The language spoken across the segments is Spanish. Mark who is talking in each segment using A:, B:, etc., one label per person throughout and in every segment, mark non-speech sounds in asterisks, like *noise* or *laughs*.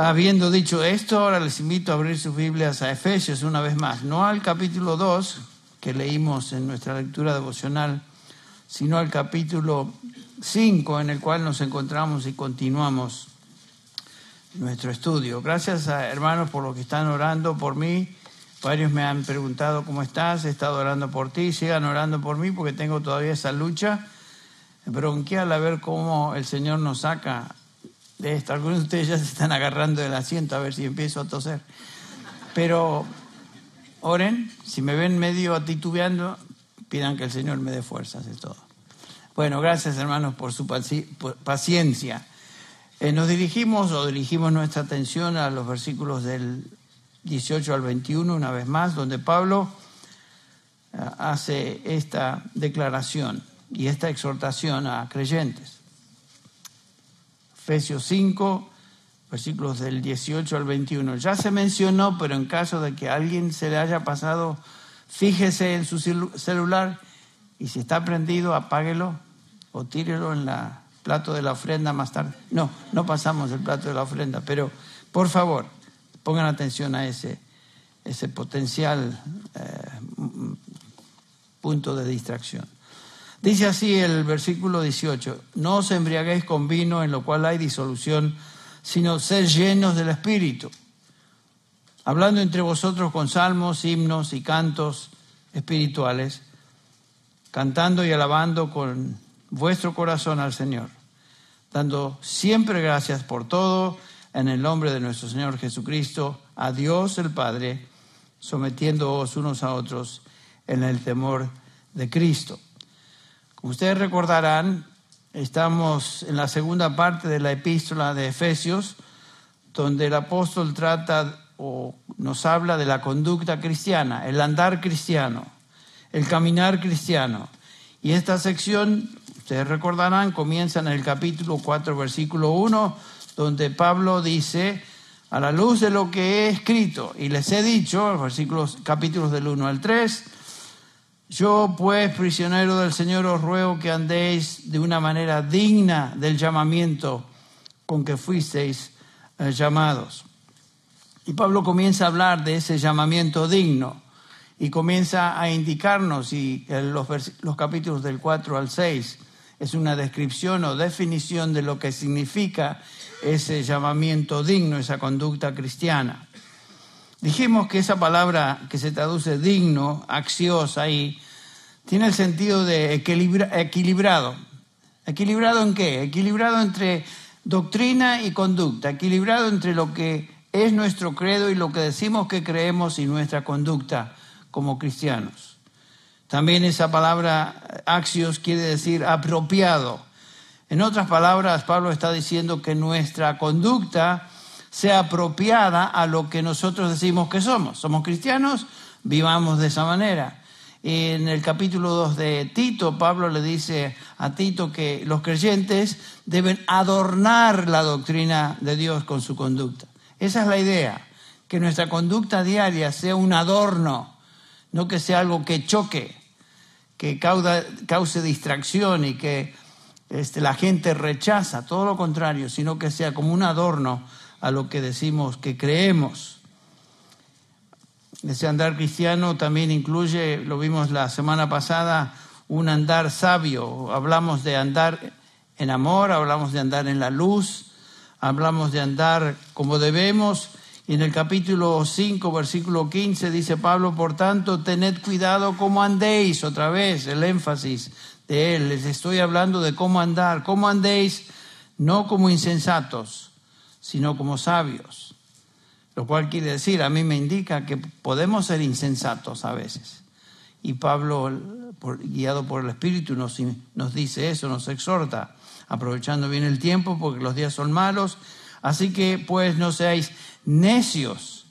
A: Habiendo dicho esto, ahora les invito a abrir sus Biblias a Efesios una vez más, no al capítulo 2 que leímos en nuestra lectura devocional, sino al capítulo 5 en el cual nos encontramos y continuamos nuestro estudio. Gracias hermanos por los que están orando por mí. Varios me han preguntado cómo estás, he estado orando por ti, sigan orando por mí porque tengo todavía esa lucha bronquial a ver cómo el Señor nos saca de esto. Algunos de ustedes ya se están agarrando del asiento a ver si empiezo a toser. Pero oren, si me ven medio titubeando, pidan que el Señor me dé fuerzas, es todo. Bueno, gracias hermanos por su paciencia. Eh, nos dirigimos o dirigimos nuestra atención a los versículos del 18 al 21, una vez más, donde Pablo eh, hace esta declaración y esta exhortación a creyentes. Efesios 5, versículos del 18 al 21. Ya se mencionó, pero en caso de que a alguien se le haya pasado, fíjese en su celular y si está prendido, apáguelo o tírelo en la plato de la ofrenda más tarde. No, no pasamos el plato de la ofrenda, pero por favor, pongan atención a ese, ese potencial eh, punto de distracción. Dice así el versículo 18, no os embriaguéis con vino en lo cual hay disolución, sino ser llenos del Espíritu, hablando entre vosotros con salmos, himnos y cantos espirituales, cantando y alabando con vuestro corazón al Señor dando siempre gracias por todo en el nombre de nuestro Señor Jesucristo, a Dios el Padre, sometiéndoos unos a otros en el temor de Cristo. Ustedes recordarán, estamos en la segunda parte de la epístola de Efesios, donde el apóstol trata o nos habla de la conducta cristiana, el andar cristiano, el caminar cristiano. Y esta sección Ustedes recordarán, comienza en el capítulo 4, versículo 1, donde Pablo dice, a la luz de lo que he escrito y les he dicho, versículos, capítulos del 1 al 3, yo pues, prisionero del Señor, os ruego que andéis de una manera digna del llamamiento con que fuisteis eh, llamados. Y Pablo comienza a hablar de ese llamamiento digno y comienza a indicarnos, y los, los capítulos del 4 al 6, es una descripción o definición de lo que significa ese llamamiento digno, esa conducta cristiana. Dijimos que esa palabra que se traduce digno, axios ahí, tiene el sentido de equilibrado. ¿Equilibrado en qué? Equilibrado entre doctrina y conducta, equilibrado entre lo que es nuestro credo y lo que decimos que creemos y nuestra conducta como cristianos. También esa palabra axios quiere decir apropiado. En otras palabras, Pablo está diciendo que nuestra conducta sea apropiada a lo que nosotros decimos que somos. Somos cristianos, vivamos de esa manera. En el capítulo 2 de Tito, Pablo le dice a Tito que los creyentes deben adornar la doctrina de Dios con su conducta. Esa es la idea, que nuestra conducta diaria sea un adorno, no que sea algo que choque, que cause distracción y que este, la gente rechaza, todo lo contrario, sino que sea como un adorno a lo que decimos que creemos. Ese andar cristiano también incluye, lo vimos la semana pasada, un andar sabio. Hablamos de andar en amor, hablamos de andar en la luz, hablamos de andar como debemos y en el capítulo 5, versículo 15 dice Pablo, por tanto, tened cuidado cómo andéis, otra vez el énfasis de él, les estoy hablando de cómo andar, cómo andéis, no como insensatos, sino como sabios. Lo cual quiere decir, a mí me indica que podemos ser insensatos a veces. Y Pablo, guiado por el Espíritu, nos, nos dice eso, nos exhorta, aprovechando bien el tiempo, porque los días son malos. Así que, pues, no seáis necios.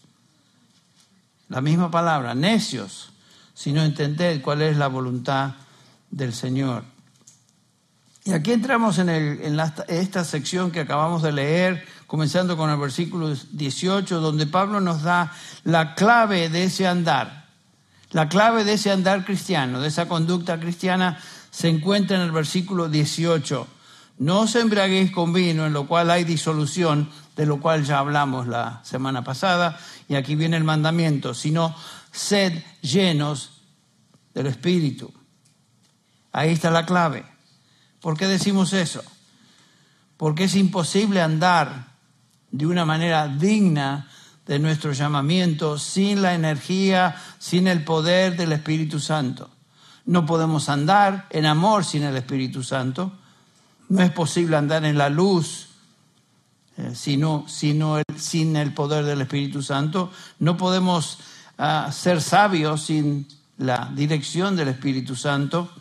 A: La misma palabra, necios, sino entender cuál es la voluntad del Señor. Y aquí entramos en, en esta sección que acabamos de leer, comenzando con el versículo 18, donde Pablo nos da la clave de ese andar. La clave de ese andar cristiano, de esa conducta cristiana, se encuentra en el versículo 18. No os embriaguéis con vino, en lo cual hay disolución, de lo cual ya hablamos la semana pasada, y aquí viene el mandamiento, sino sed llenos del Espíritu. Ahí está la clave. ¿Por qué decimos eso? Porque es imposible andar de una manera digna de nuestro llamamiento sin la energía, sin el poder del Espíritu Santo. No podemos andar en amor sin el Espíritu Santo. No es posible andar en la luz eh, sino, sino sin el poder del Espíritu Santo. No podemos ah, ser sabios sin la dirección del Espíritu Santo.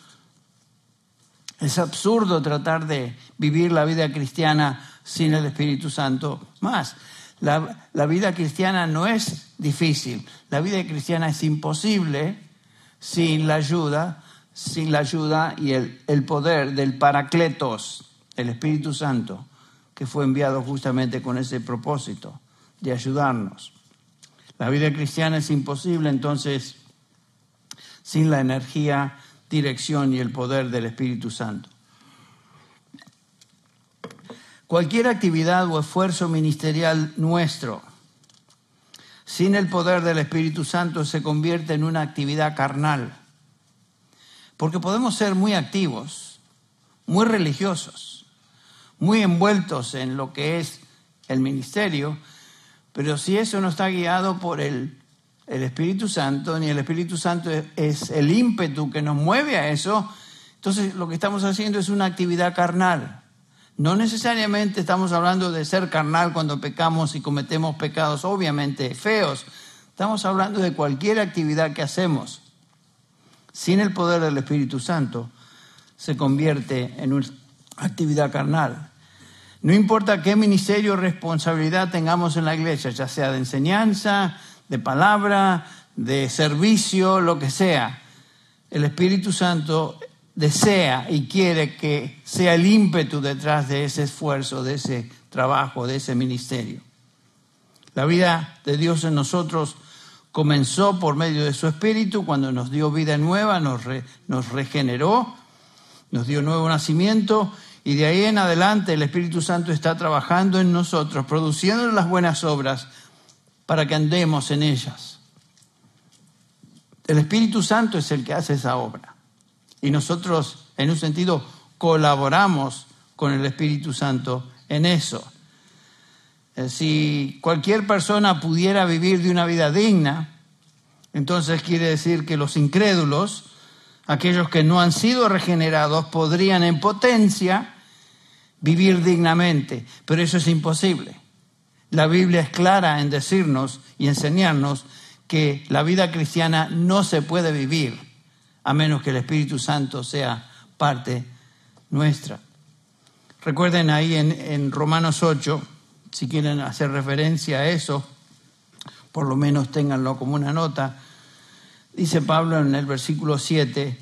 A: Es absurdo tratar de vivir la vida cristiana sin el Espíritu Santo. Más, la, la, vida cristiana no es difícil, la vida cristiana es imposible sin la ayuda, sin la ayuda y el, el poder del Paracletos, el Espíritu Santo, que fue enviado justamente con ese propósito de ayudarnos. La vida cristiana es imposible entonces sin la energía, dirección y el poder del Espíritu Santo. Cualquier actividad o esfuerzo ministerial nuestro sin el poder del Espíritu Santo se convierte en una actividad carnal. Porque podemos ser muy activos, muy religiosos, muy envueltos en lo que es el ministerio, pero si eso no está guiado por el, el Espíritu Santo, ni el Espíritu Santo es el ímpetu que nos mueve a eso, entonces lo que estamos haciendo es una actividad carnal. No necesariamente estamos hablando de ser carnal cuando pecamos y cometemos pecados obviamente feos. Estamos hablando de cualquier actividad que hacemos. Sin el poder del Espíritu Santo se convierte en una actividad carnal. No importa qué ministerio o responsabilidad tengamos en la iglesia, ya sea de enseñanza, de palabra, de servicio, lo que sea, el Espíritu Santo desea y quiere que sea el ímpetu detrás de ese esfuerzo, de ese trabajo, de ese ministerio. La vida de Dios en nosotros comenzó por medio de su Espíritu cuando nos dio vida nueva, nos, regeneró, nos dio nuevo nacimiento y de ahí en adelante el Espíritu Santo está trabajando en nosotros, produciendo las buenas obras para que andemos en ellas. El Espíritu Santo es el que hace esa obra. Y nosotros, en un sentido, colaboramos con el Espíritu Santo en eso. Eh, si cualquier persona pudiera vivir de una vida digna, entonces quiere decir que los incrédulos, aquellos que no han sido regenerados, podrían en potencia vivir dignamente, pero eso es imposible. La Biblia es clara en decirnos y enseñarnos que la vida cristiana no se puede vivir a menos que el Espíritu Santo sea parte nuestra. Recuerden ahí en, Romanos 8, si quieren hacer referencia a eso, por lo menos ténganlo como una nota, dice Pablo en el versículo 7,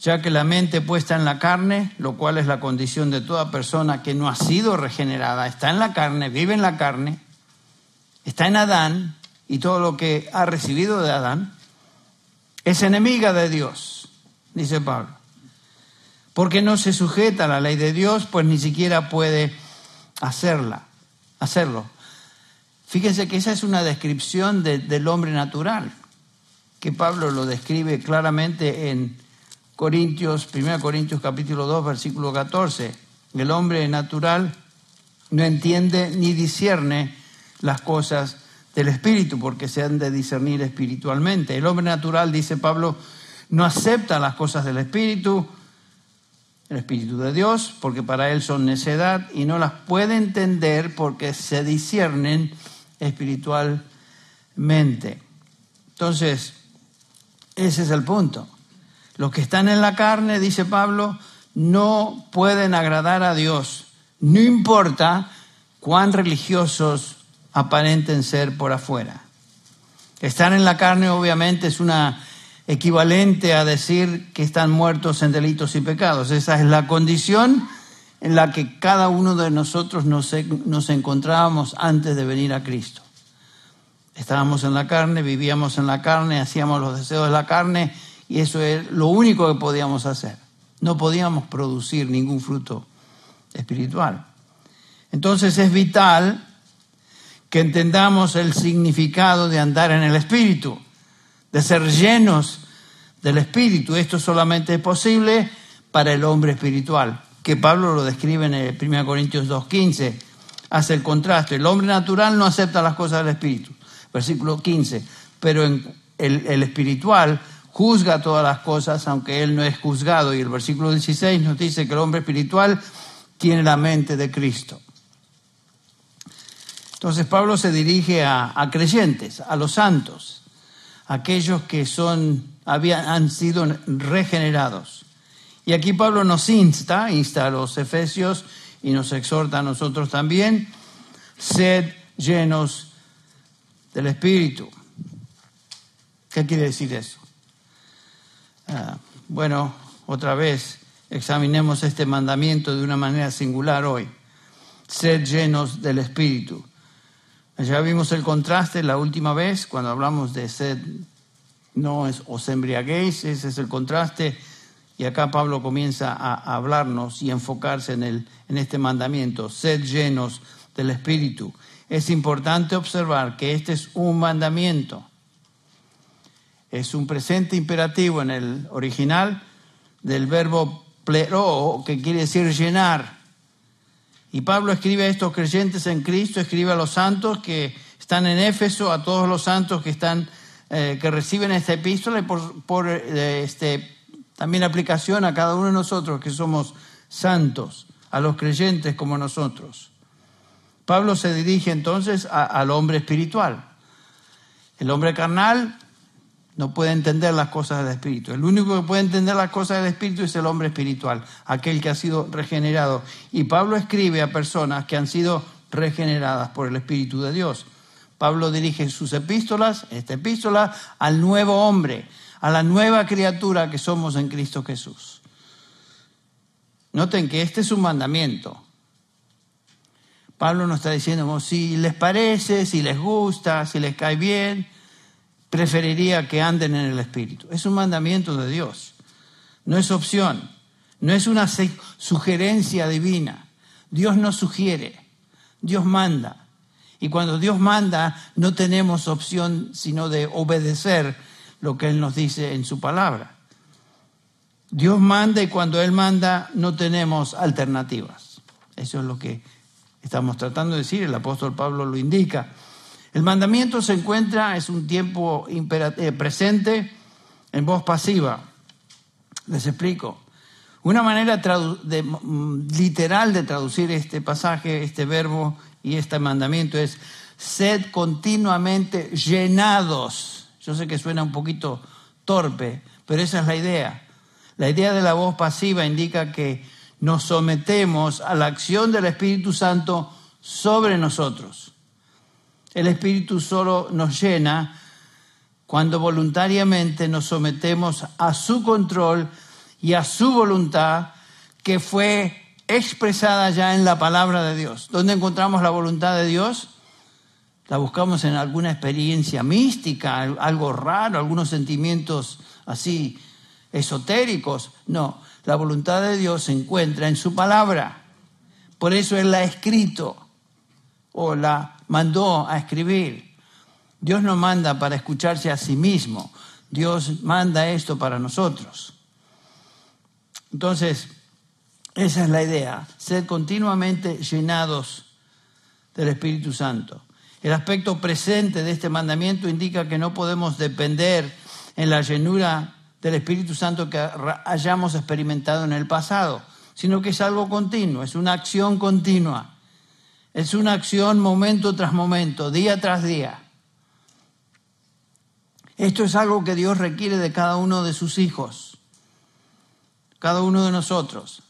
A: ya que la mente puesta en la carne, lo cual es la condición de toda persona que no ha sido regenerada, está en la carne, vive en la carne, está en Adán y todo lo que ha recibido de Adán, es enemiga de Dios, dice Pablo. Porque no se sujeta a la ley de Dios, pues ni siquiera puede hacerla, hacerlo. Fíjense que esa es una descripción del hombre natural, que Pablo lo describe claramente en Corintios, 1 Corintios capítulo 2, versículo 14. El hombre natural no entiende ni discierne las cosas del espíritu, porque se han de discernir espiritualmente. El hombre natural, dice Pablo, no acepta las cosas del espíritu, el espíritu de Dios, porque para él son necedad y no las puede entender porque se disciernen espiritualmente. Entonces, ese es el punto. Los que están en la carne, dice Pablo, no pueden agradar a Dios, no importa cuán religiosos aparenten ser por afuera. Estar en la carne obviamente es una equivalente a decir que están muertos en delitos y pecados. Esa es la condición en la que cada uno de nosotros nos, encontrábamos antes de venir a Cristo. Estábamos en la carne, vivíamos en la carne, hacíamos los deseos de la carne y eso es lo único que podíamos hacer. No podíamos producir ningún fruto espiritual. Entonces es vital que entendamos el significado de andar en el Espíritu, de ser llenos del Espíritu. Esto solamente es posible para el hombre espiritual, que Pablo lo describe en 1 Corintios 2.15, hace el contraste. El hombre natural no acepta las cosas del Espíritu, versículo 15, pero en el, el espiritual juzga todas las cosas, aunque él no es juzgado. Y el versículo 16 nos dice que el hombre espiritual tiene la mente de Cristo. Entonces Pablo se dirige a, creyentes, a los santos, aquellos que son, habían, han sido regenerados. Y aquí Pablo nos insta, insta a los efesios y nos exhorta a nosotros también, sed llenos del Espíritu. ¿Qué quiere decir eso? Ah, bueno, otra vez examinemos este mandamiento de una manera singular hoy. Sed llenos del Espíritu. Ya vimos el contraste la última vez cuando hablamos de sed, no es os embriaguéis, ese es el contraste. Y acá Pablo comienza a hablarnos y enfocarse en, el, en este mandamiento, sed llenos del Espíritu. Es importante observar que este es un mandamiento. Es un presente imperativo en el original del verbo plero, que quiere decir llenar. Y Pablo escribe a estos creyentes en Cristo, escribe a los santos que están en Éfeso, a todos los santos que están eh, que reciben esta epístola y por, eh, este, también aplicación a cada uno de nosotros que somos santos, a los creyentes como nosotros. Pablo se dirige entonces al hombre espiritual. El hombre carnal no puede entender las cosas del Espíritu. El único que puede entender las cosas del Espíritu es el hombre espiritual, aquel que ha sido regenerado. Y Pablo escribe a personas que han sido regeneradas por el Espíritu de Dios. Pablo dirige sus epístolas, esta epístola, al nuevo hombre, a la nueva criatura que somos en Cristo Jesús. Noten que este es un mandamiento. Pablo nos está diciendo, si les parece, si les gusta, si les cae bien, preferiría que anden en el Espíritu. Es un mandamiento de Dios, no es opción, no es una sugerencia divina. Dios no sugiere, Dios manda. Y cuando Dios manda, no tenemos opción sino de obedecer lo que Él nos dice en su palabra. Dios manda y cuando Él manda no tenemos alternativas. Eso es lo que estamos tratando de decir, el apóstol Pablo lo indica. El mandamiento se encuentra, es un tiempo eh, presente en voz pasiva. Les explico. Una manera mm, literal de traducir este pasaje, este verbo y este mandamiento es sed continuamente llenados. Yo sé que suena un poquito torpe, pero esa es la idea. La idea de la voz pasiva indica que nos sometemos a la acción del Espíritu Santo sobre nosotros. El Espíritu solo nos llena cuando voluntariamente nos sometemos a su control y a su voluntad que fue expresada ya en la palabra de Dios. ¿Dónde encontramos la voluntad de Dios? La buscamos en alguna experiencia mística, algo raro, algunos sentimientos así esotéricos. No, la voluntad de Dios se encuentra en su palabra. Por eso Él la ha escrito o la mandó a escribir. Dios no manda para escucharse a sí mismo, Dios manda esto para nosotros. Entonces, esa es la idea, ser continuamente llenados del Espíritu Santo. El aspecto presente de este mandamiento indica que no podemos depender en la llenura del Espíritu Santo que hayamos experimentado en el pasado, sino que es algo continuo, es una acción continua. Es una acción momento tras momento, día tras día. Esto es algo que Dios requiere de cada uno de sus hijos, cada uno de nosotros.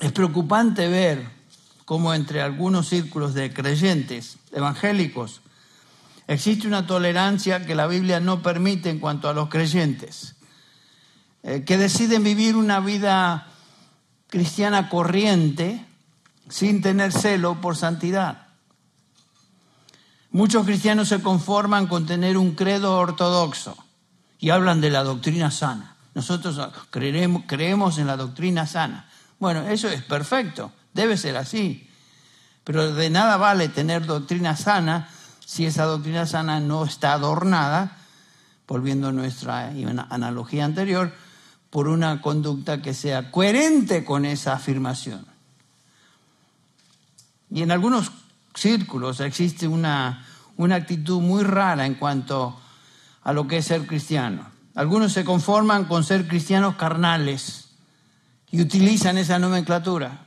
A: Es preocupante ver cómo entre algunos círculos de creyentes evangélicos existe una tolerancia que la Biblia no permite en cuanto a los creyentes, eh, que deciden vivir una vida cristiana corriente, sin tener celo por santidad. Muchos cristianos se conforman con tener un credo ortodoxo y hablan de la doctrina sana. Nosotros creemos, en la doctrina sana. Bueno, eso es perfecto, debe ser así. Pero de nada vale tener doctrina sana si esa doctrina sana no está adornada, volviendo a nuestra analogía anterior, por una conducta que sea coherente con esa afirmación. Y en algunos círculos existe una, una actitud muy rara en cuanto a lo que es ser cristiano. Algunos se conforman con ser cristianos carnales y utilizan esa nomenclatura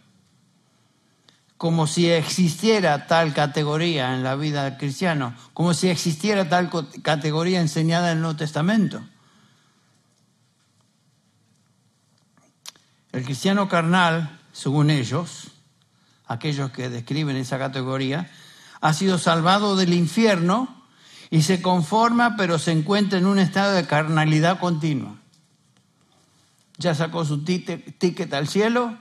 A: como si existiera tal categoría en la vida cristiana, como si existiera tal categoría enseñada en el Nuevo Testamento. El cristiano carnal, según ellos, aquellos que describen esa categoría, ha sido salvado del infierno y se conforma, pero se encuentra en un estado de carnalidad continua. Ya sacó su ticket al cielo,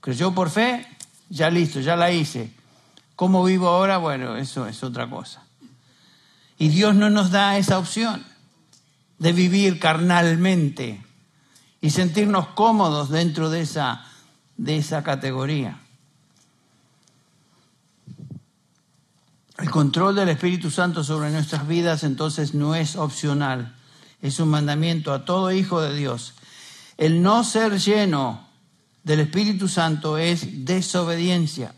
A: creyó por fe, ya listo, ya la hice. ¿Cómo vivo ahora? Bueno, eso es otra cosa. Y Dios no nos da esa opción de vivir carnalmente y sentirnos cómodos dentro de esa, de esa categoría. El control del Espíritu Santo sobre nuestras vidas entonces no es opcional, es un mandamiento a todo hijo de Dios. El no ser lleno del Espíritu Santo es desobediencia.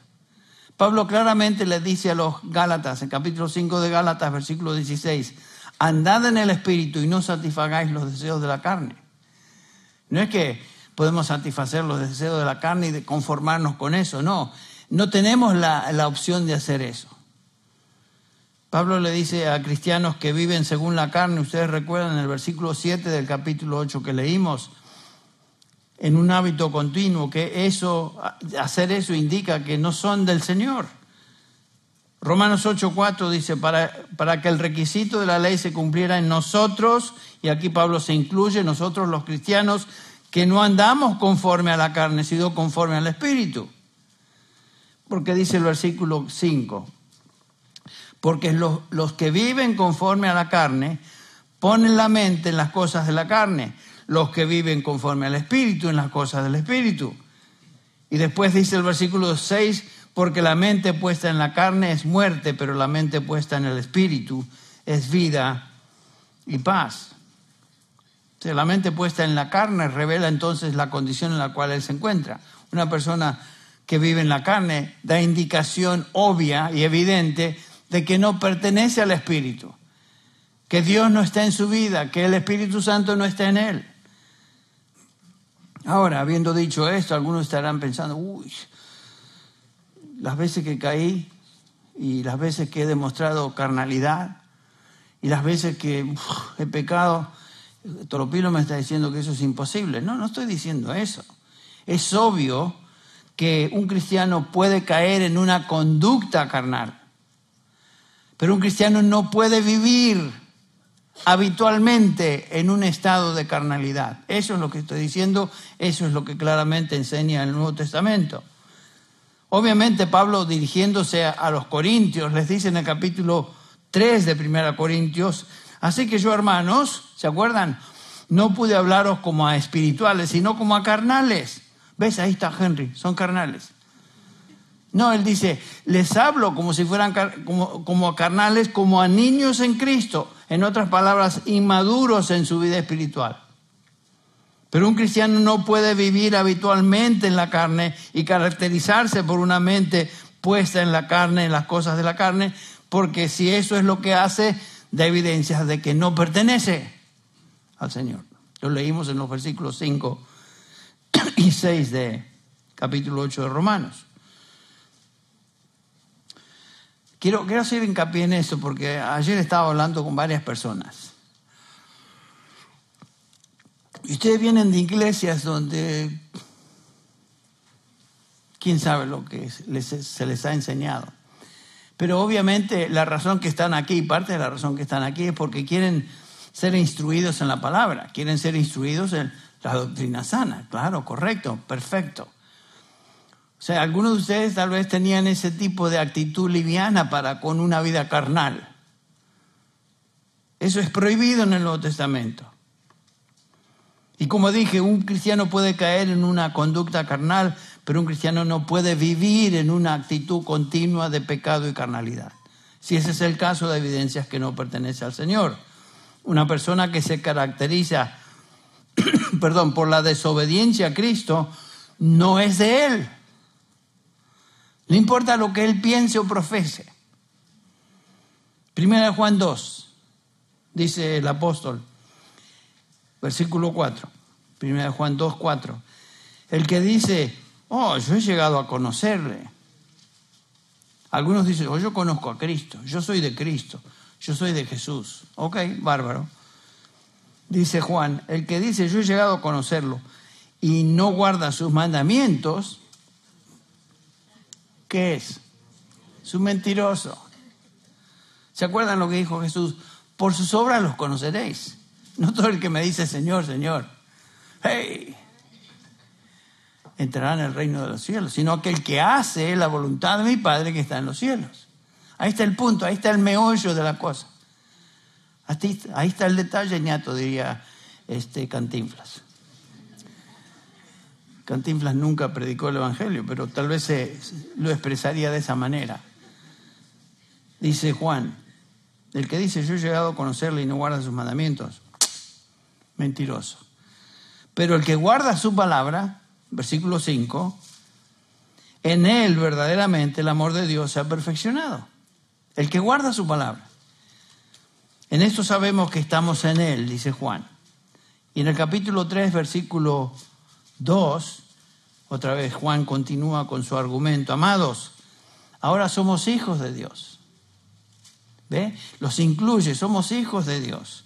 A: Pablo claramente le dice a los Gálatas, en capítulo 5 de Gálatas, versículo 16, andad en el Espíritu y no satisfagáis los deseos de la carne. No es que podemos satisfacer los deseos de la carne y de conformarnos con eso, no. No tenemos la, la opción de hacer eso. Pablo le dice a cristianos que viven según la carne, ustedes recuerdan el versículo 7 del capítulo 8 que leímos, en un hábito continuo, que eso, hacer eso indica que no son del Señor. Romanos 8:4 dice, para, para que el requisito de la ley se cumpliera en nosotros, y aquí Pablo se incluye, nosotros los cristianos, que no andamos conforme a la carne, sino conforme al Espíritu. Porque dice el versículo 5, porque los, los que viven conforme a la carne ponen la mente en las cosas de la carne, los que viven conforme al Espíritu en las cosas del Espíritu. Y después dice el versículo 6, porque la mente puesta en la carne es muerte, pero la mente puesta en el espíritu es vida y paz. La mente puesta en la carne revela entonces la condición en la cual él se encuentra. Una persona que vive en la carne da indicación obvia y evidente de que no pertenece al espíritu, que Dios no está en su vida, que el Espíritu Santo no está en él. Ahora, habiendo dicho esto, algunos estarán pensando, uy, las veces que caí y las veces que he demostrado carnalidad y las veces que he pecado, Toropilo me está diciendo que eso es imposible. No, no estoy diciendo eso. Es obvio que un cristiano puede caer en una conducta carnal, pero un cristiano no puede vivir habitualmente en un estado de carnalidad. Eso es lo que estoy diciendo, eso es lo que claramente enseña el Nuevo Testamento. Obviamente Pablo dirigiéndose a los corintios les dice en el capítulo 3 de 1 Corintios, así que yo hermanos, ¿se acuerdan? No pude hablaros como a espirituales, sino como a carnales. ¿Ves? Ahí está Henry, son carnales. No, él dice, les hablo como si fueran como, como a carnales, como a niños en Cristo. En otras palabras, inmaduros en su vida espiritual. Pero un cristiano no puede vivir habitualmente en la carne y caracterizarse por una mente puesta en la carne, en las cosas de la carne, porque si eso es lo que hace, da evidencias de que no pertenece al Señor. Lo leímos en los versículos 5 y 6 de capítulo 8 de Romanos. Quiero, quiero hacer hincapié en eso porque ayer estaba hablando con varias personas ustedes vienen de iglesias donde quién sabe lo que se les ha enseñado. Pero obviamente la razón que están aquí, parte de la razón que están aquí es porque quieren ser instruidos en la palabra, quieren ser instruidos en la doctrina sana. Claro, correcto, perfecto. O sea, algunos de ustedes tal vez tenían ese tipo de actitud liviana para con una vida carnal. Eso es prohibido en el Nuevo Testamento. Y como dije, un cristiano puede caer en una conducta carnal, pero un cristiano no puede vivir en una actitud continua de pecado y carnalidad. Si ese es el caso, de evidencias que no pertenece al Señor. Una persona que se caracteriza, *clears throat* perdón, por la desobediencia a Cristo, no es de Él. No importa lo que Él piense o profese. Primera de Juan 2, dice el apóstol, versículo 4. Primera de Juan 2, 4. El que dice, oh, yo he llegado a conocerle. Algunos dicen, oh, yo conozco a Cristo, yo soy de Cristo, yo soy de Jesús. Ok, bárbaro. Dice Juan, el que dice, yo he llegado a conocerlo y no guarda sus mandamientos, ¿qué es? Es un mentiroso. ¿Se acuerdan lo que dijo Jesús? Por sus obras los conoceréis. No todo el que me dice Señor, Señor, hey, entrará en el reino de los cielos, sino aquel que hace la voluntad de mi Padre que está en los cielos. Ahí está el punto, ahí está el meollo de la cosa. Ahí está el detalle, ñato, diría este Cantinflas. Cantinflas nunca predicó el Evangelio, pero tal vez lo expresaría de esa manera. Dice Juan, el que dice yo he llegado a conocerle y no guarda sus mandamientos, *tsk* mentiroso. Pero el que guarda su palabra, versículo 5, en él verdaderamente el amor de Dios se ha perfeccionado. El que guarda su palabra. En esto sabemos que estamos en él, dice Juan. Y en el capítulo 3, versículo 2, otra vez Juan continúa con su argumento. Amados, ahora somos hijos de Dios. ¿Ve? Los incluye, somos hijos de Dios.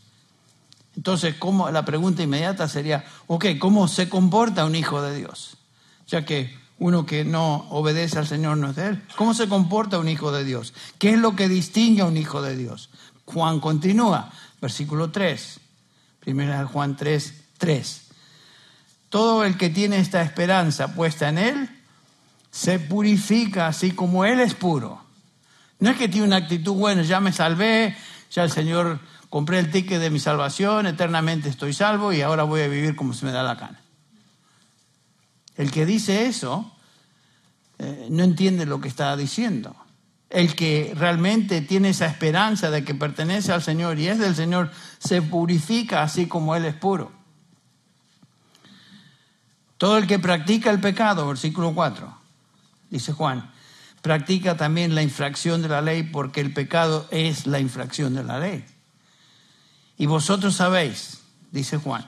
A: Entonces, ¿cómo? la pregunta inmediata sería, ok, ¿cómo se comporta un hijo de Dios? Ya que uno que no obedece al Señor no es de Él. ¿Cómo se comporta un hijo de Dios? ¿Qué es lo que distingue a un hijo de Dios? Juan continúa, versículo 3. Primera Juan 3, 3. Todo el que tiene esta esperanza puesta en Él se purifica así como Él es puro. No es que tiene una actitud, bueno, ya me salvé, ya el Señor compré el ticket de mi salvación, eternamente estoy salvo y ahora voy a vivir como se me da la gana. El que dice eso eh, no entiende lo que está diciendo. El que realmente tiene esa esperanza de que pertenece al Señor y es del Señor, se purifica así como Él es puro. Todo el que practica el pecado, versículo 4, dice Juan, practica también la infracción de la ley porque el pecado es la infracción de la ley. Y vosotros sabéis, dice Juan,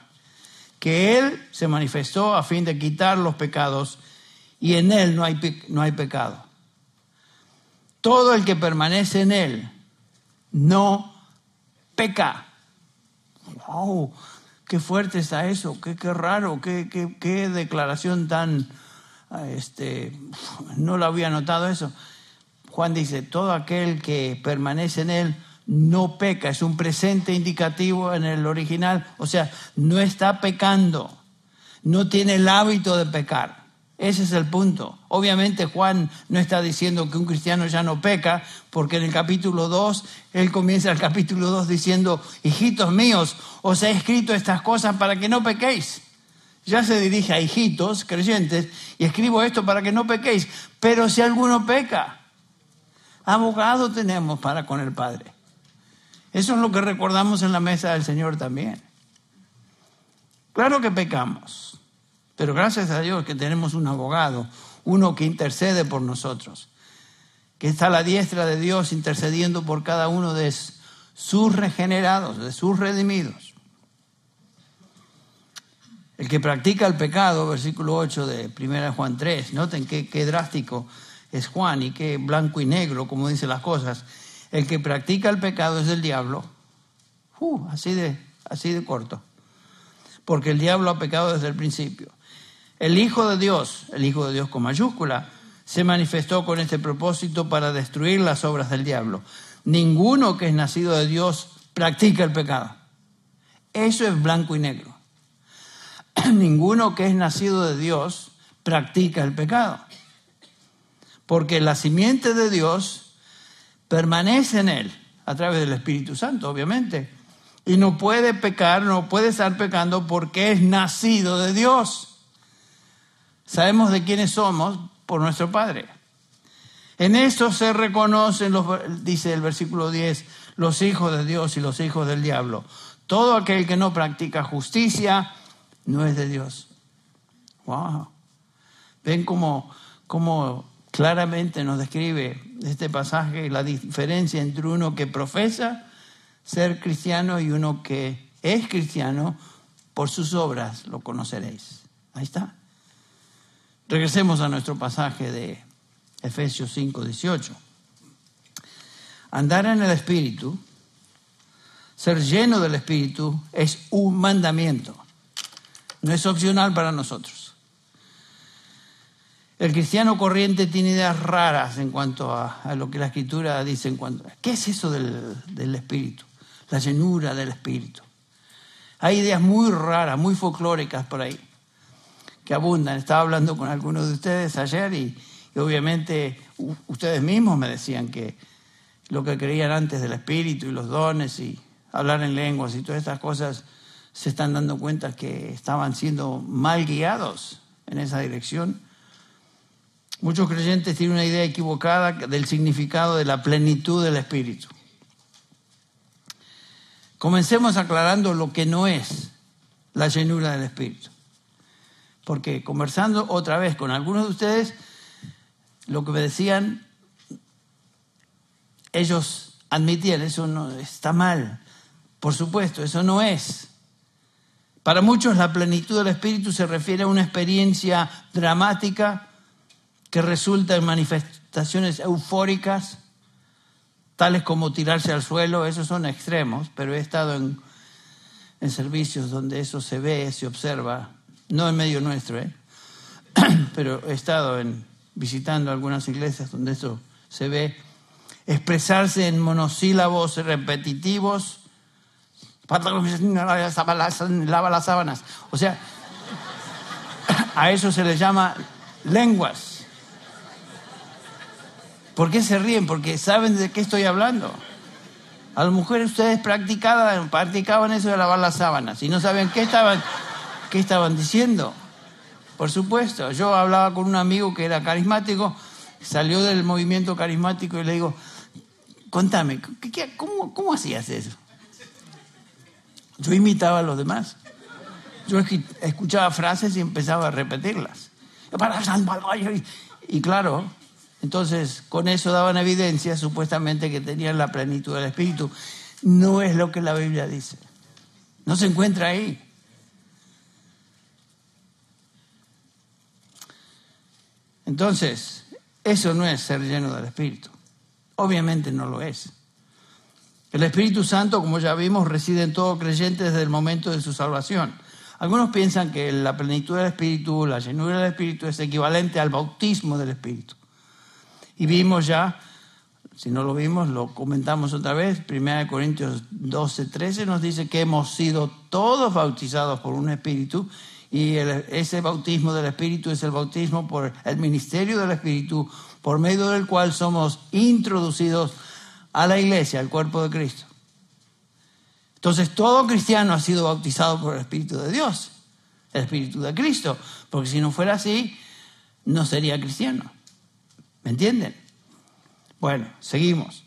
A: que Él se manifestó a fin de quitar los pecados y en Él no hay, no hay pecado. Todo el que permanece en Él no peca. ¡Wow! Qué fuerte está eso, qué, qué raro, qué, qué, qué, declaración tan, este, no lo había notado eso. Juan dice, todo aquel que permanece en él no peca, es un presente indicativo en el original, o sea, no está pecando, no tiene el hábito de pecar. Ese es el punto. Obviamente Juan no está diciendo que un cristiano ya no peca, porque en el capítulo 2, él comienza el capítulo 2 diciendo, hijitos míos, os he escrito estas cosas para que no pequéis. Ya se dirige a hijitos creyentes y escribo esto para que no pequéis. Pero si alguno peca, abogado tenemos para con el Padre. Eso es lo que recordamos en la mesa del Señor también. Claro que pecamos. Pero gracias a Dios que tenemos un abogado, uno que intercede por nosotros, que está a la diestra de Dios intercediendo por cada uno de sus regenerados, de sus redimidos. El que practica el pecado, versículo 8 de 1 Juan 3, noten qué, drástico es Juan y qué blanco y negro, como dice las cosas. El que practica el pecado es del diablo, uh, así, de, así de corto, porque el diablo ha pecado desde el principio. El Hijo de Dios, el Hijo de Dios con mayúscula, se manifestó con este propósito para destruir las obras del diablo. Ninguno que es nacido de Dios practica el pecado. Eso es blanco y negro. *clears throat* Ninguno que es nacido de Dios practica el pecado. Porque la simiente de Dios permanece en él, a través del Espíritu Santo, obviamente. Y no puede pecar, no puede estar pecando porque es nacido de Dios. Sabemos de quiénes somos por nuestro Padre. En esto se reconocen, los, dice el versículo 10, los hijos de Dios y los hijos del diablo. Todo aquel que no practica justicia no es de Dios. Wow. Ven cómo, cómo claramente nos describe este pasaje la diferencia entre uno que profesa ser cristiano y uno que es cristiano, por sus obras lo conoceréis. Ahí está. Regresemos a nuestro pasaje de Efesios 5, 18. Andar en el Espíritu, ser lleno del Espíritu, es un mandamiento. No es opcional para nosotros. El cristiano corriente tiene ideas raras en cuanto a, lo que la escritura dice en cuanto ¿qué es eso del, del espíritu? La llenura del espíritu. Hay ideas muy raras, muy folclóricas por ahí, que abundan. Estaba hablando con algunos de ustedes ayer y, y obviamente ustedes mismos me decían que lo que creían antes del espíritu y los dones y hablar en lenguas y todas estas cosas se están dando cuenta que estaban siendo mal guiados en esa dirección Muchos creyentes tienen una idea equivocada del significado de la plenitud del Espíritu. Comencemos aclarando lo que no es la llenura del Espíritu. Porque conversando otra vez con algunos de ustedes, lo que me decían, ellos admitían, eso no está mal. Por supuesto, eso no es. Para muchos la plenitud del Espíritu se refiere a una experiencia dramática que resulta en manifestaciones eufóricas, tales como tirarse al suelo, esos son extremos, pero he estado en, en servicios donde eso se ve, se observa, no en medio nuestro, ¿eh? *clears throat* pero he estado en, visitando algunas iglesias donde eso se ve, expresarse en monosílabos repetitivos, lava las sábanas, o sea, a eso se le llama lenguas. ¿Por qué se ríen? Porque saben de qué estoy hablando. A las mujeres ustedes practicaban, practicaban eso de lavar las sábanas y no saben qué estaban, qué estaban diciendo. Por supuesto, yo hablaba con un amigo que era carismático, salió del movimiento carismático y le digo, contame, cómo, ¿cómo hacías eso? Yo imitaba a los demás. Yo escuchaba frases y empezaba a repetirlas. Y claro, entonces, con eso daban evidencia supuestamente que tenían la plenitud del Espíritu. No es lo que la Biblia dice. No se encuentra ahí. Entonces, eso no es ser lleno del Espíritu. Obviamente no lo es. El Espíritu Santo, como ya vimos, reside en todo creyente desde el momento de su salvación. Algunos piensan que la plenitud del Espíritu, la llenura del Espíritu es equivalente al bautismo del Espíritu. Y vimos ya, si no lo vimos, lo comentamos otra vez, 1 Corintios 12, 13 nos dice que hemos sido todos bautizados por un Espíritu y ese bautismo del Espíritu es el bautismo por el ministerio del Espíritu, por medio del cual somos introducidos a la iglesia, al cuerpo de Cristo. Entonces todo cristiano ha sido bautizado por el Espíritu de Dios, el Espíritu de Cristo, porque si no fuera así, no sería cristiano. ¿Me entienden? Bueno, seguimos.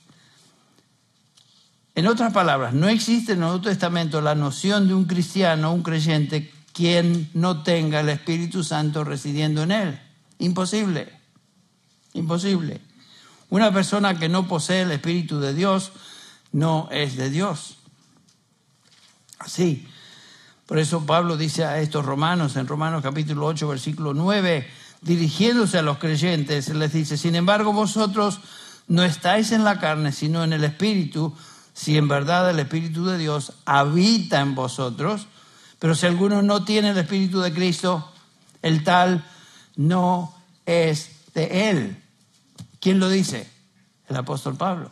A: En otras palabras, no existe en el Nuevo Testamento la noción de un cristiano, un creyente, quien no tenga el Espíritu Santo residiendo en él. Imposible. Imposible. Una persona que no posee el Espíritu de Dios no es de Dios. Así. Por eso Pablo dice a estos romanos, en Romanos capítulo 8, versículo 9, dirigiéndose a los creyentes, les dice, sin embargo vosotros no estáis en la carne, sino en el Espíritu, si en verdad el Espíritu de Dios habita en vosotros, pero si alguno no tiene el Espíritu de Cristo, el tal no es de él. ¿Quién lo dice? El apóstol Pablo.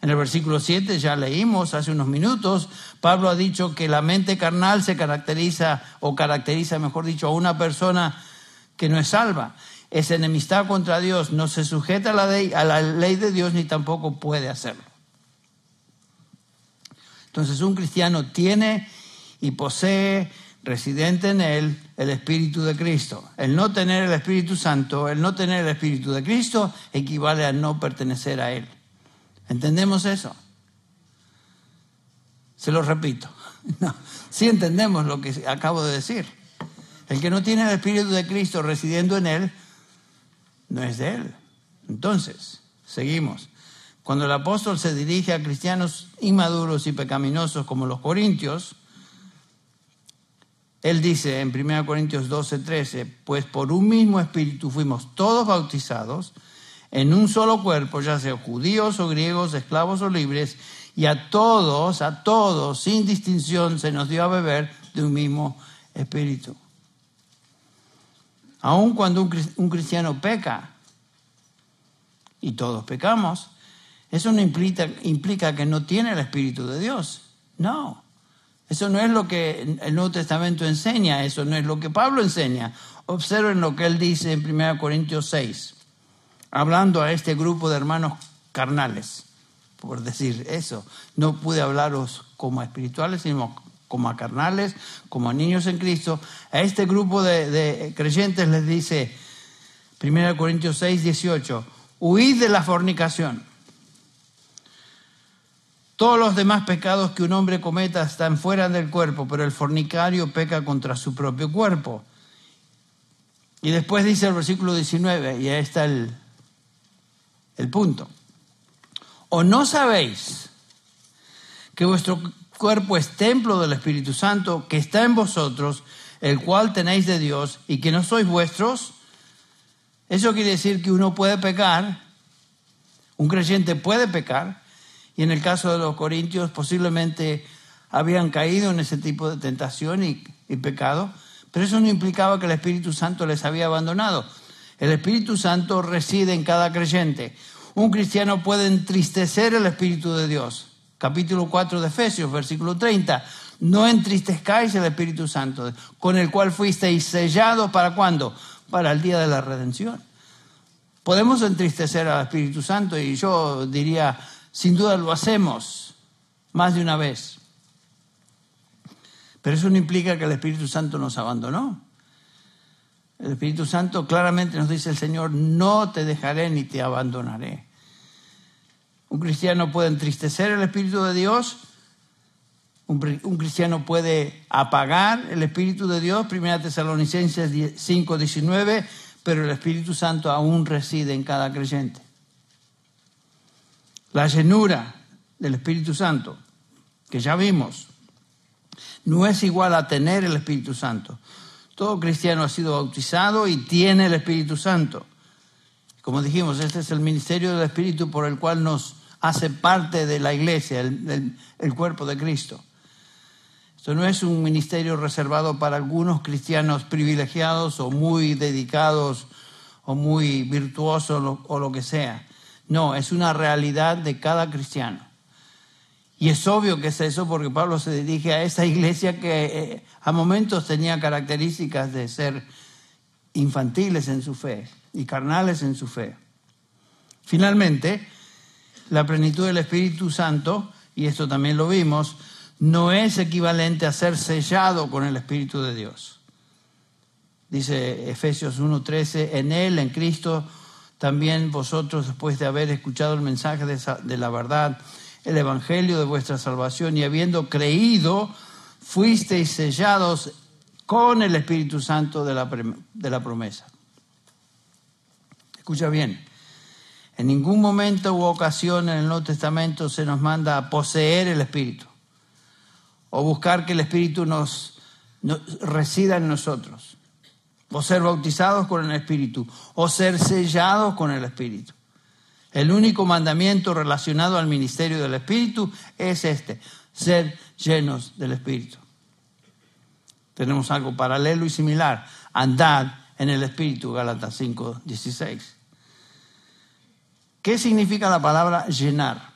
A: En el versículo 7 ya leímos hace unos minutos, Pablo ha dicho que la mente carnal se caracteriza, o caracteriza, mejor dicho, a una persona que no es salva. Es enemistad contra Dios, no se sujeta a la, ley, a la ley de Dios ni tampoco puede hacerlo. Entonces un cristiano tiene y posee residente en él el Espíritu de Cristo. El no tener el Espíritu Santo, el no tener el Espíritu de Cristo, equivale a no pertenecer a Él. ¿Entendemos eso? Se lo repito. *laughs* No, sí entendemos lo que acabo de decir. El que no tiene el Espíritu de Cristo residiendo en Él, no es de Él. Entonces, seguimos. Cuando el apóstol se dirige a cristianos inmaduros y pecaminosos como los corintios, él dice en 1 Corintios 12, 13, pues por un mismo espíritu fuimos todos bautizados en un solo cuerpo, ya sea judíos o griegos, esclavos o libres, y a todos, a todos, sin distinción, se nos dio a beber de un mismo espíritu. Aun cuando un cristiano peca, y todos pecamos, eso no implica, implica que no tiene el Espíritu de Dios. No. Eso no es lo que el Nuevo Testamento enseña, eso no es lo que Pablo enseña. Observen lo que él dice en 1 Corintios 6, hablando a este grupo de hermanos carnales, por decir eso. No pude hablaros como espirituales, sino como a carnales, como a niños en Cristo. A este grupo de, creyentes les dice, 1 Corintios 6, 18, huid de la fornicación. Todos los demás pecados que un hombre cometa están fuera del cuerpo, pero el fornicario peca contra su propio cuerpo. Y después dice el versículo 19, y ahí está el, el punto. ¿O no sabéis que vuestro cuerpo es templo del Espíritu Santo que está en vosotros, el cual tenéis de Dios y que no sois vuestros? Eso quiere decir que uno puede pecar, un creyente puede pecar, y en el caso de los corintios posiblemente habían caído en ese tipo de tentación y, pecado, pero eso no implicaba que el Espíritu Santo les había abandonado. El Espíritu Santo reside en cada creyente. Un cristiano puede entristecer el Espíritu de Dios. Capítulo 4 de Efesios, versículo 30. No entristezcáis el Espíritu Santo, con el cual fuisteis sellados para cuándo? Para el día de la redención. Podemos entristecer al Espíritu Santo y yo diría, sin duda lo hacemos más de una vez. Pero eso no implica que el Espíritu Santo nos abandonó. El Espíritu Santo claramente nos dice el Señor, no te dejaré ni te abandonaré. Un cristiano puede entristecer el Espíritu de Dios, un, cristiano puede apagar el Espíritu de Dios, 1 Tesalonicenses 5, 19, pero el Espíritu Santo aún reside en cada creyente. La llenura del Espíritu Santo, que ya vimos, no es igual a tener el Espíritu Santo. Todo cristiano ha sido bautizado y tiene el Espíritu Santo. Como dijimos, este es el ministerio del Espíritu por el cual nos hace parte de la iglesia, el, el cuerpo de Cristo. Esto no es un ministerio reservado para algunos cristianos privilegiados o muy dedicados o muy virtuosos o lo que sea. No, es una realidad de cada cristiano. Y es obvio que es eso porque Pablo se dirige a esa iglesia que eh, a momentos tenía características de ser infantiles en su fe y carnales en su fe. Finalmente, la plenitud del Espíritu Santo, y esto también lo vimos, no es equivalente a ser sellado con el Espíritu de Dios. Dice Efesios 1.13, en Él, en Cristo, también vosotros, después de haber escuchado el mensaje de, la verdad, el evangelio de vuestra salvación y habiendo creído, fuisteis sellados con el Espíritu Santo de la, de la promesa. Escucha bien, en ningún momento u ocasión en el Nuevo Testamento se nos manda a poseer el Espíritu o buscar que el Espíritu nos resida en nosotros o ser bautizados con el Espíritu, o ser sellados con el Espíritu. El único mandamiento relacionado al ministerio del Espíritu es este, ser llenos del Espíritu. Tenemos algo paralelo y similar, andad en el Espíritu, Gálatas 5, 16. ¿Qué significa la palabra llenar?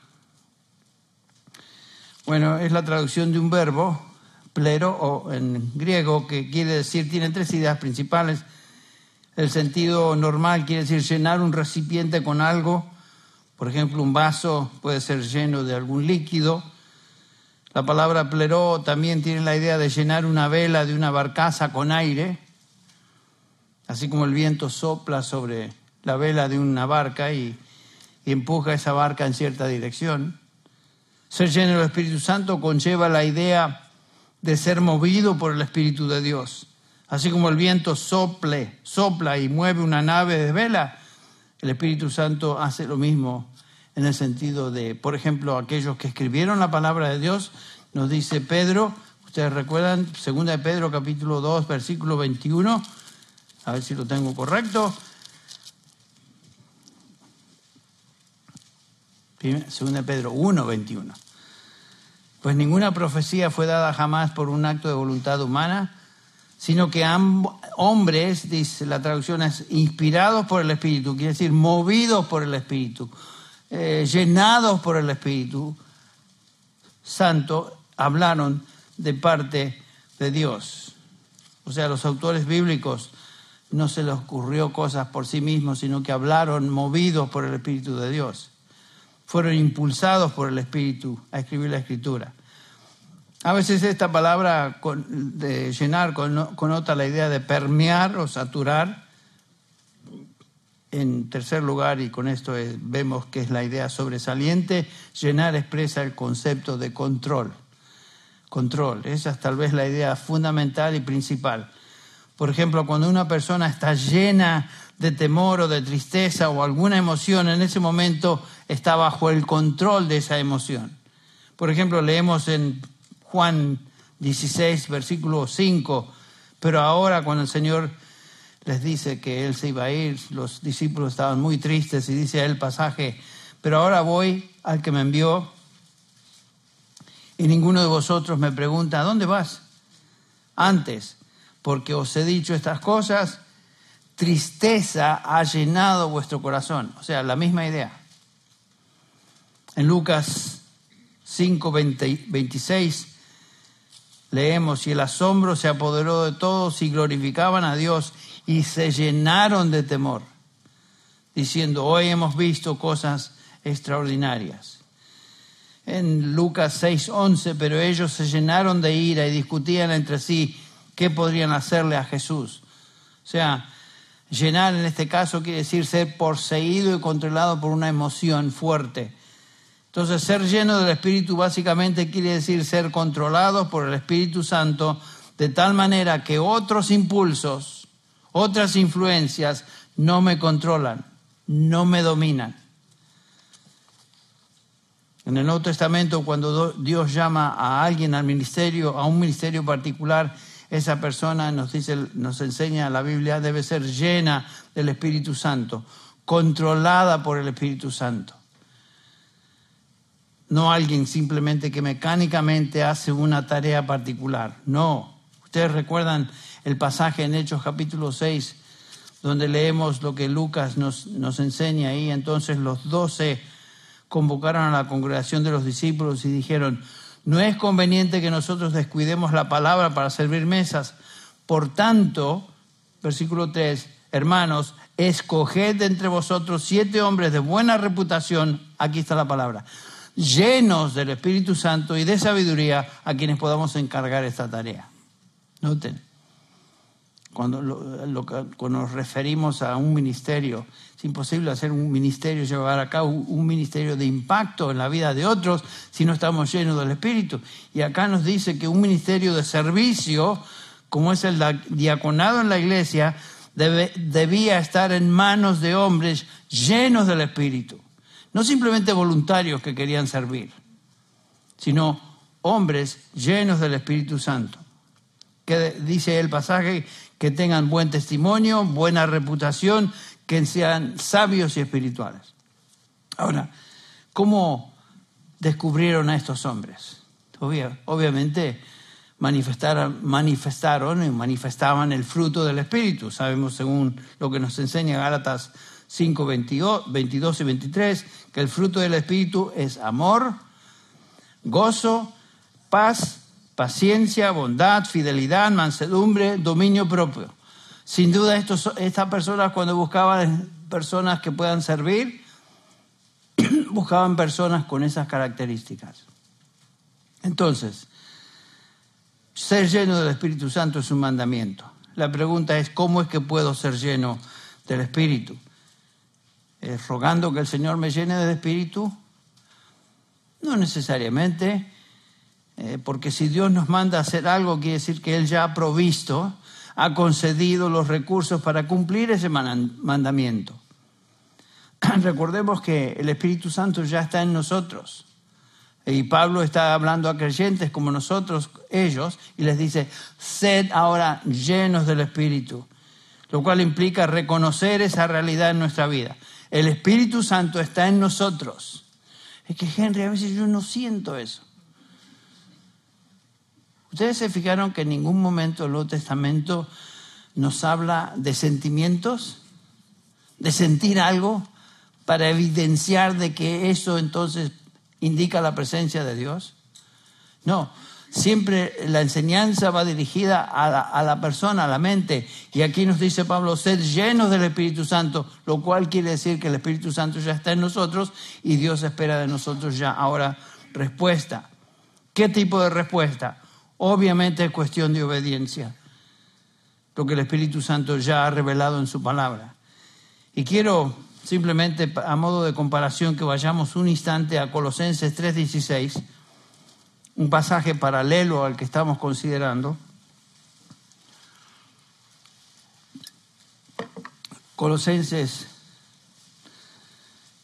A: Bueno, es la traducción de un verbo plero o en griego, que quiere decir, tiene tres ideas principales. El sentido normal quiere decir llenar un recipiente con algo, por ejemplo, un vaso puede ser lleno de algún líquido. La palabra pleró también tiene la idea de llenar una vela de una barcaza con aire, así como el viento sopla sobre la vela de una barca y, y empuja esa barca en cierta dirección. Ser lleno del Espíritu Santo conlleva la idea de ser movido por el Espíritu de Dios. Así como el viento sople, sopla y mueve una nave de vela, el Espíritu Santo hace lo mismo en el sentido de, por ejemplo, aquellos que escribieron la palabra de Dios, nos dice Pedro, ustedes recuerdan, segunda de Pedro capítulo 2, versículo 21, a ver si lo tengo correcto. Segunda de Pedro 1, 21. Pues ninguna profecía fue dada jamás por un acto de voluntad humana, sino que hombres, dice la traducción es, inspirados por el Espíritu, quiere decir, movidos por el Espíritu, eh, llenados por el Espíritu Santo, hablaron de parte de Dios. O sea, los autores bíblicos no se les ocurrió cosas por sí mismos, sino que hablaron movidos por el Espíritu de Dios fueron impulsados por el Espíritu a escribir la Escritura. A veces esta palabra de llenar connota la idea de permear o saturar. En tercer lugar, y con esto vemos que es la idea sobresaliente, llenar expresa el concepto de control. Control, esa es tal vez la idea fundamental y principal. Por ejemplo, cuando una persona está llena de temor o de tristeza o alguna emoción, en ese momento está bajo el control de esa emoción. Por ejemplo, leemos en Juan 16, versículo 5, pero ahora cuando el Señor les dice que Él se iba a ir, los discípulos estaban muy tristes y dice el pasaje, pero ahora voy al que me envió y ninguno de vosotros me pregunta, ¿a dónde vas? Antes, porque os he dicho estas cosas, tristeza ha llenado vuestro corazón. O sea, la misma idea. En Lucas 5, 26 leemos, y el asombro se apoderó de todos y glorificaban a Dios y se llenaron de temor, diciendo, hoy hemos visto cosas extraordinarias. En Lucas 6, 11, pero ellos se llenaron de ira y discutían entre sí qué podrían hacerle a Jesús. O sea, llenar en este caso quiere decir ser poseído y controlado por una emoción fuerte entonces, ser lleno del Espíritu básicamente quiere decir ser controlado por el Espíritu Santo de tal manera que otros impulsos, otras influencias no me controlan, no me dominan. En el Nuevo Testamento, cuando Dios llama a alguien al ministerio, a un ministerio particular, esa persona nos dice, nos enseña la Biblia, debe ser llena del Espíritu Santo, controlada por el Espíritu Santo no alguien simplemente que mecánicamente hace una tarea particular. No. Ustedes recuerdan el pasaje en Hechos capítulo 6, donde leemos lo que Lucas nos, nos enseña ahí. Entonces los doce convocaron a la congregación de los discípulos y dijeron, no es conveniente que nosotros descuidemos la palabra para servir mesas. Por tanto, versículo 3, hermanos, escoged entre vosotros siete hombres de buena reputación, aquí está la palabra, llenos del Espíritu Santo y de sabiduría a quienes podamos encargar esta tarea. Noten, cuando, nos referimos a un ministerio, imposible hacer un ministerio, llevar a cabo un ministerio de impacto en la vida de otros si no estamos llenos del Espíritu. Y acá nos dice que un ministerio de servicio, como es el diaconado en la iglesia, debía estar en manos de hombres llenos del Espíritu. No simplemente voluntarios que querían servir, sino hombres llenos del Espíritu Santo. Que dice el pasaje que tengan buen testimonio, buena reputación, que sean sabios y espirituales. Ahora, ¿cómo descubrieron a estos hombres? obviamente manifestaron, manifestaron y manifestaban el fruto del Espíritu. Sabemos, según lo que nos enseña Gálatas 5, 22, y 23, que el fruto del Espíritu es amor, gozo, paz, paciencia, bondad, fidelidad, mansedumbre, dominio propio. Sin duda estos, estas personas cuando buscaban personas que puedan servir, *clears throat* buscaban personas con esas características. Entonces, ser lleno del Espíritu Santo es un mandamiento. La pregunta es, ¿cómo es que puedo ser lleno del Espíritu? ¿Es rogando que el Señor me llene del Espíritu? No necesariamente, eh, porque si Dios nos manda hacer algo, quiere decir que Él ya ha provisto, ha concedido los recursos para cumplir ese mandamiento. *clears throat* Recordemos que el Espíritu Santo ya está en nosotros. Y Pablo está hablando a creyentes como nosotros, ellos, y les dice, sed ahora llenos del Espíritu, lo cual implica reconocer esa realidad en nuestra vida. El Espíritu Santo está en nosotros. Es que Henry, a veces yo no siento eso. Ustedes se fijaron que en ningún momento el Nuevo Testamento nos habla de sentimientos, de sentir algo para evidenciar de que eso entonces indica la presencia de Dios? No, siempre la enseñanza va dirigida a la, persona, a la mente. Y aquí nos dice Pablo, ser llenos del Espíritu Santo, lo cual quiere decir que el Espíritu Santo ya está en nosotros y Dios espera de nosotros ya ahora respuesta. ¿Qué tipo de respuesta? Obviamente es cuestión de obediencia, lo que el Espíritu Santo ya ha revelado en su palabra. Y quiero simplemente a modo de comparación que vayamos un instante a Colosenses 3:16, un pasaje paralelo al que estamos considerando. Colosenses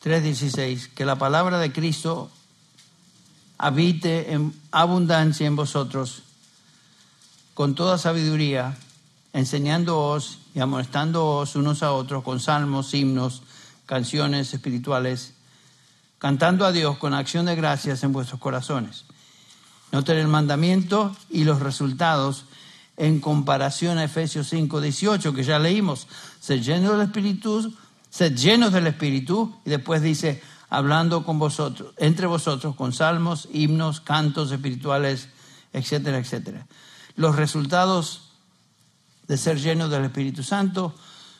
A: 3:16, que la palabra de Cristo habite en abundancia en vosotros, con toda sabiduría, enseñándoos y amonestándoos unos a otros con salmos, himnos, canciones espirituales, cantando a Dios con acción de gracias en vuestros corazones. Noten el mandamiento y los resultados en comparación a Efesios 5, 18, que ya leímos. Sed llenos del Espíritu, sed llenos del Espíritu, y después dice, hablando con vosotros, entre vosotros, con salmos, himnos, cantos espirituales, etcétera, etcétera. Los resultados de ser llenos del Espíritu Santo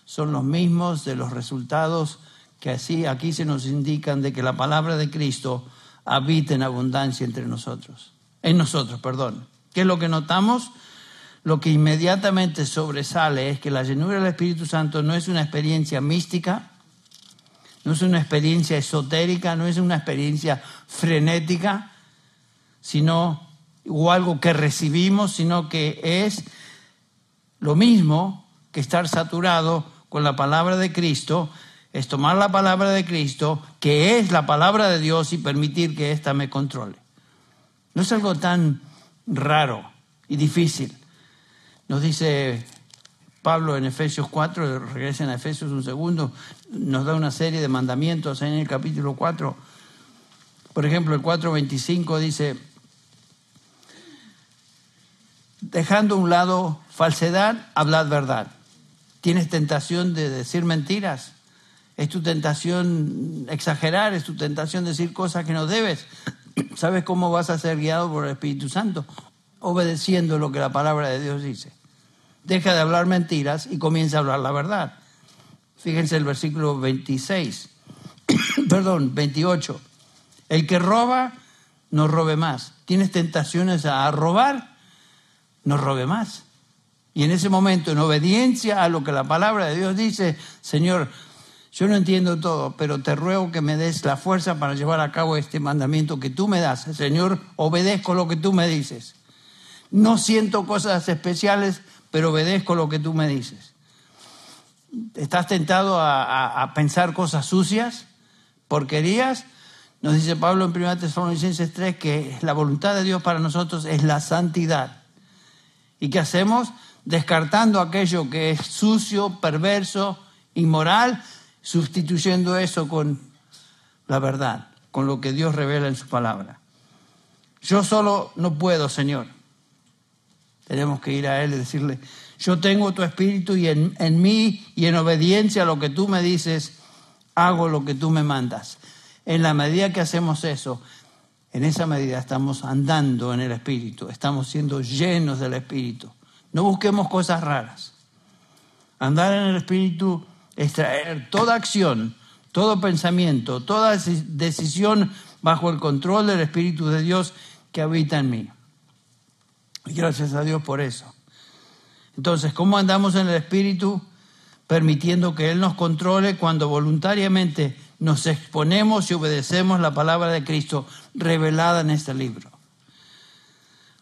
A: son los mismos de los resultados que así aquí se nos indican de que la palabra de Cristo habita en abundancia entre nosotros, en nosotros, perdón. ¿Qué es lo que notamos? Lo que inmediatamente sobresale es que la llenura del Espíritu Santo no es una experiencia mística, no es una experiencia esotérica, no es una experiencia frenética, sino o algo que recibimos, sino que es lo mismo que estar saturado con la palabra de Cristo es tomar la palabra de Cristo, que es la palabra de Dios, y permitir que ésta me controle. No es algo tan raro y difícil. Nos dice Pablo en Efesios 4, regresen a Efesios un segundo, nos da una serie de mandamientos en el capítulo 4. Por ejemplo, el 4.25 dice, dejando a un lado falsedad, hablad verdad. ¿Tienes tentación de decir mentiras? es tu tentación exagerar, es tu tentación decir cosas que no debes. *clears throat* ¿Sabes cómo vas a ser guiado por el Espíritu Santo? Obedeciendo lo que la palabra de Dios dice. Deja de hablar mentiras y comienza a hablar la verdad. Fíjense el versículo 26, *coughs* perdón, 28. El que roba, no robe más. Tienes tentaciones a robar, no robe más. Y en ese momento, en obediencia a lo que la palabra de Dios dice, Señor, yo no entiendo todo, pero te ruego que me des la fuerza para llevar a cabo este mandamiento que tú me das. Señor, obedezco lo que tú me dices. No siento cosas especiales, pero obedezco lo que tú me dices. ¿Estás tentado a, pensar cosas sucias, porquerías? Nos dice Pablo en 1 Tesalonicenses 3 que la voluntad de Dios para nosotros es la santidad. ¿Y qué hacemos? Descartando aquello que es sucio, perverso, inmoral, sustituyendo eso con la verdad, con lo que Dios revela en su palabra. Yo solo no puedo, Señor. Tenemos que ir a Él y decirle, yo tengo tu espíritu y en, en mí y en obediencia a lo que tú me dices, hago lo que tú me mandas. En la medida que hacemos eso, en esa medida estamos andando en el espíritu, estamos siendo llenos del espíritu. No busquemos cosas raras. Andar en el espíritu extraer toda acción, todo pensamiento, toda decisión bajo el control del Espíritu de Dios que habita en mí. Y gracias a Dios por eso. Entonces, ¿cómo andamos en el Espíritu? Permitiendo que Él nos controle cuando voluntariamente nos exponemos y obedecemos la palabra de Cristo revelada en este libro.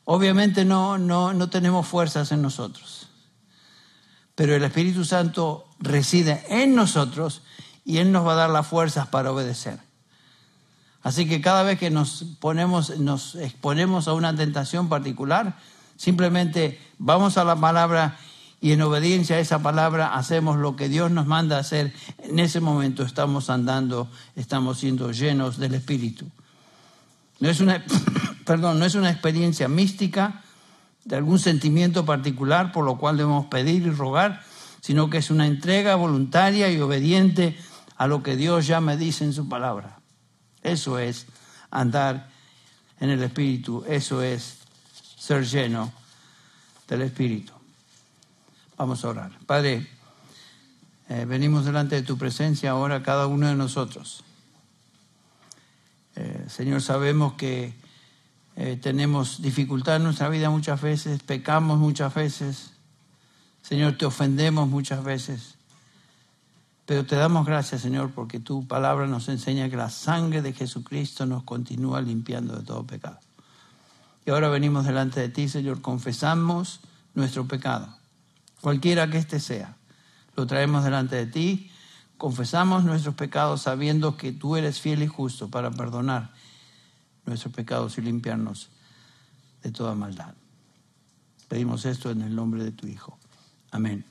A: Obviamente no, no, no tenemos fuerzas en nosotros, pero el Espíritu Santo reside en nosotros y Él nos va a dar las fuerzas para obedecer. Así que cada vez que nos ponemos, nos exponemos a una tentación particular, simplemente vamos a la palabra y en obediencia a esa palabra hacemos lo que Dios nos manda hacer. En ese momento estamos andando, estamos siendo llenos del Espíritu. No es una, *coughs* perdón, no es una experiencia mística de algún sentimiento particular por lo cual debemos pedir y rogar, sino que es una entrega voluntaria y obediente a lo que Dios ya me dice en su palabra. Eso es andar en el Espíritu, eso es ser lleno del Espíritu. Vamos a orar. Padre, eh, venimos delante de tu presencia ahora cada uno de nosotros. Eh, Señor, sabemos que eh, tenemos dificultad en nuestra vida muchas veces, pecamos muchas veces. Señor, te ofendemos muchas veces. Pero te damos gracias, Señor, porque tu palabra nos enseña que la sangre de Jesucristo nos continúa limpiando de todo pecado. Y ahora venimos delante de ti, Señor, confesamos nuestro pecado, cualquiera que éste sea. Lo traemos delante de ti confesamos nuestros pecados sabiendo que tú eres fiel y justo para perdonar nuestros pecados y limpiarnos de toda maldad. Pedimos esto en el nombre de tu Hijo. Amén.